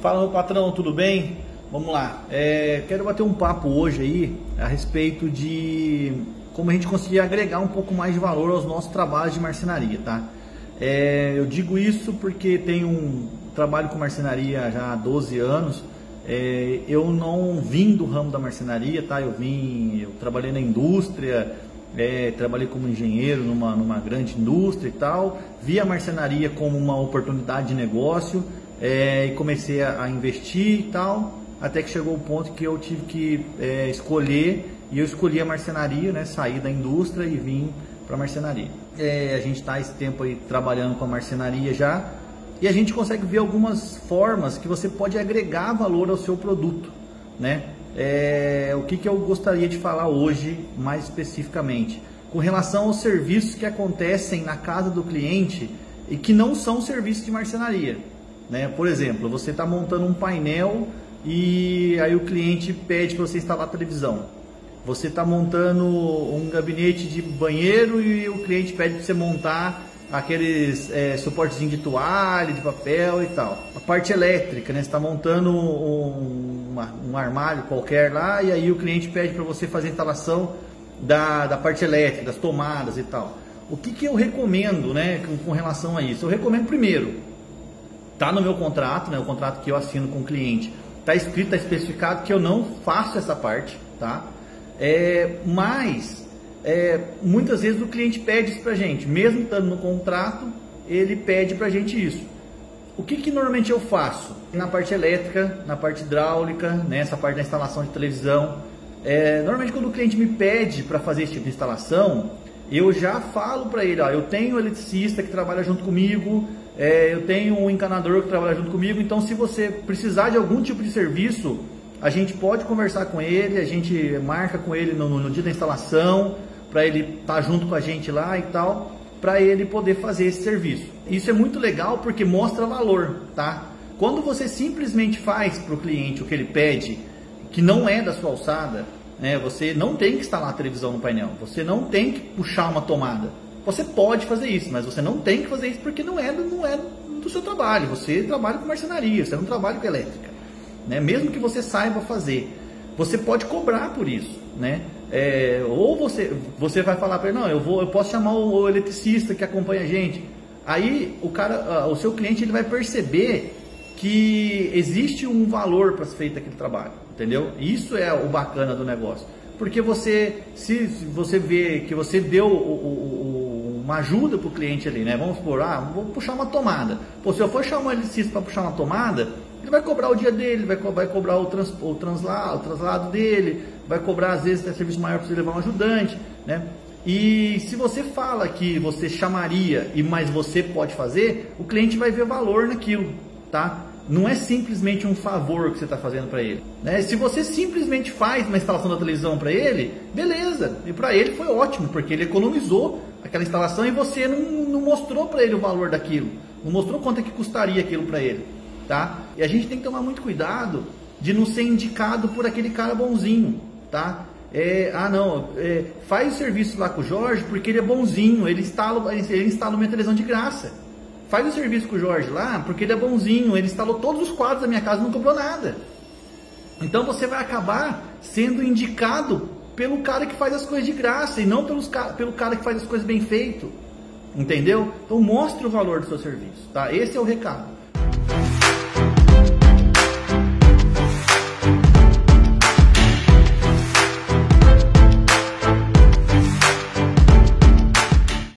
Fala meu patrão, tudo bem? Vamos lá. É, quero bater um papo hoje aí a respeito de como a gente conseguir agregar um pouco mais de valor aos nossos trabalhos de marcenaria, tá? É, eu digo isso porque tenho um trabalho com marcenaria já há 12 anos. É, eu não vim do ramo da marcenaria, tá? Eu vim, eu trabalhei na indústria, é, trabalhei como engenheiro numa, numa grande indústria e tal. Vi a marcenaria como uma oportunidade de negócio é, e comecei a, a, investir e tal, até que chegou o ponto que eu tive que é, escolher e eu escolhi a marcenaria, né, saí da indústria e vim para a marcenaria. É, a gente está esse tempo aí trabalhando com a marcenaria já e a gente consegue ver algumas formas que você pode agregar valor ao seu produto, né? É, o que, que eu gostaria de falar hoje mais especificamente? Com relação aos serviços que acontecem na casa do cliente e que não são serviços de marcenaria. Né? Por exemplo, você está montando um painel e aí o cliente pede para você instalar a televisão. Você está montando um gabinete de banheiro e o cliente pede para você montar aqueles é, de toalha, de papel e tal. A parte elétrica, né? Você está montando um, uma, um armário qualquer lá e aí o cliente pede para você fazer a instalação da, da parte elétrica, das tomadas e tal. O que, que eu recomendo né, com, com relação a isso? Eu recomendo primeiro, Está no meu contrato, né, o contrato que eu assino com o cliente, está escrito, está especificado que eu não faço essa parte, tá? É, mas é, muitas vezes o cliente pede isso para gente, mesmo estando no contrato, ele pede para gente isso. O que, que normalmente eu faço? Na parte elétrica, na parte hidráulica, nessa né, parte da instalação de televisão. É, normalmente quando o cliente me pede para fazer esse tipo de instalação, eu já falo para ele, ó, eu tenho um eletricista que trabalha junto comigo, é, eu tenho um encanador que trabalha junto comigo, então se você precisar de algum tipo de serviço, a gente pode conversar com ele, a gente marca com ele no, no dia da instalação, para ele estar tá junto com a gente lá e tal, para ele poder fazer esse serviço. Isso é muito legal porque mostra valor, tá? Quando você simplesmente faz para o cliente o que ele pede, que não é da sua alçada, né, você não tem que instalar a televisão no painel, você não tem que puxar uma tomada. Você pode fazer isso, mas você não tem que fazer isso porque não é, não é do seu trabalho. Você trabalha com marcenaria, você não trabalha com elétrica. Né? Mesmo que você saiba fazer, você pode cobrar por isso. Né? É, ou você, você vai falar para ele, não, eu, vou, eu posso chamar o, o eletricista que acompanha a gente. Aí o cara, o seu cliente ele vai perceber que existe um valor para ser feito aquele trabalho, entendeu? Isso é o bacana do negócio. Porque você, se você vê que você deu o, o, uma ajuda para o cliente ali, né? Vamos supor, ah, vou puxar uma tomada. Pô, se eu for chamar um eletricista para puxar uma tomada, ele vai cobrar o dia dele, vai, vai cobrar o, trans, o, translado, o translado dele, vai cobrar às vezes até serviço maior para você levar um ajudante, né? E se você fala que você chamaria e mais você pode fazer, o cliente vai ver valor naquilo, tá? Não é simplesmente um favor que você está fazendo para ele. Né? Se você simplesmente faz uma instalação da televisão para ele, beleza. E para ele foi ótimo, porque ele economizou aquela instalação e você não, não mostrou para ele o valor daquilo. Não mostrou quanto é que custaria aquilo para ele. Tá? E a gente tem que tomar muito cuidado de não ser indicado por aquele cara bonzinho. Tá? É, ah não, é, faz o serviço lá com o Jorge porque ele é bonzinho, ele instala, ele instala uma televisão de graça. Faz o serviço com o Jorge lá, porque ele é bonzinho, ele instalou todos os quadros da minha casa e não cobrou nada. Então você vai acabar sendo indicado pelo cara que faz as coisas de graça e não pelos, pelo cara que faz as coisas bem feito. Entendeu? Então mostre o valor do seu serviço, tá? Esse é o recado.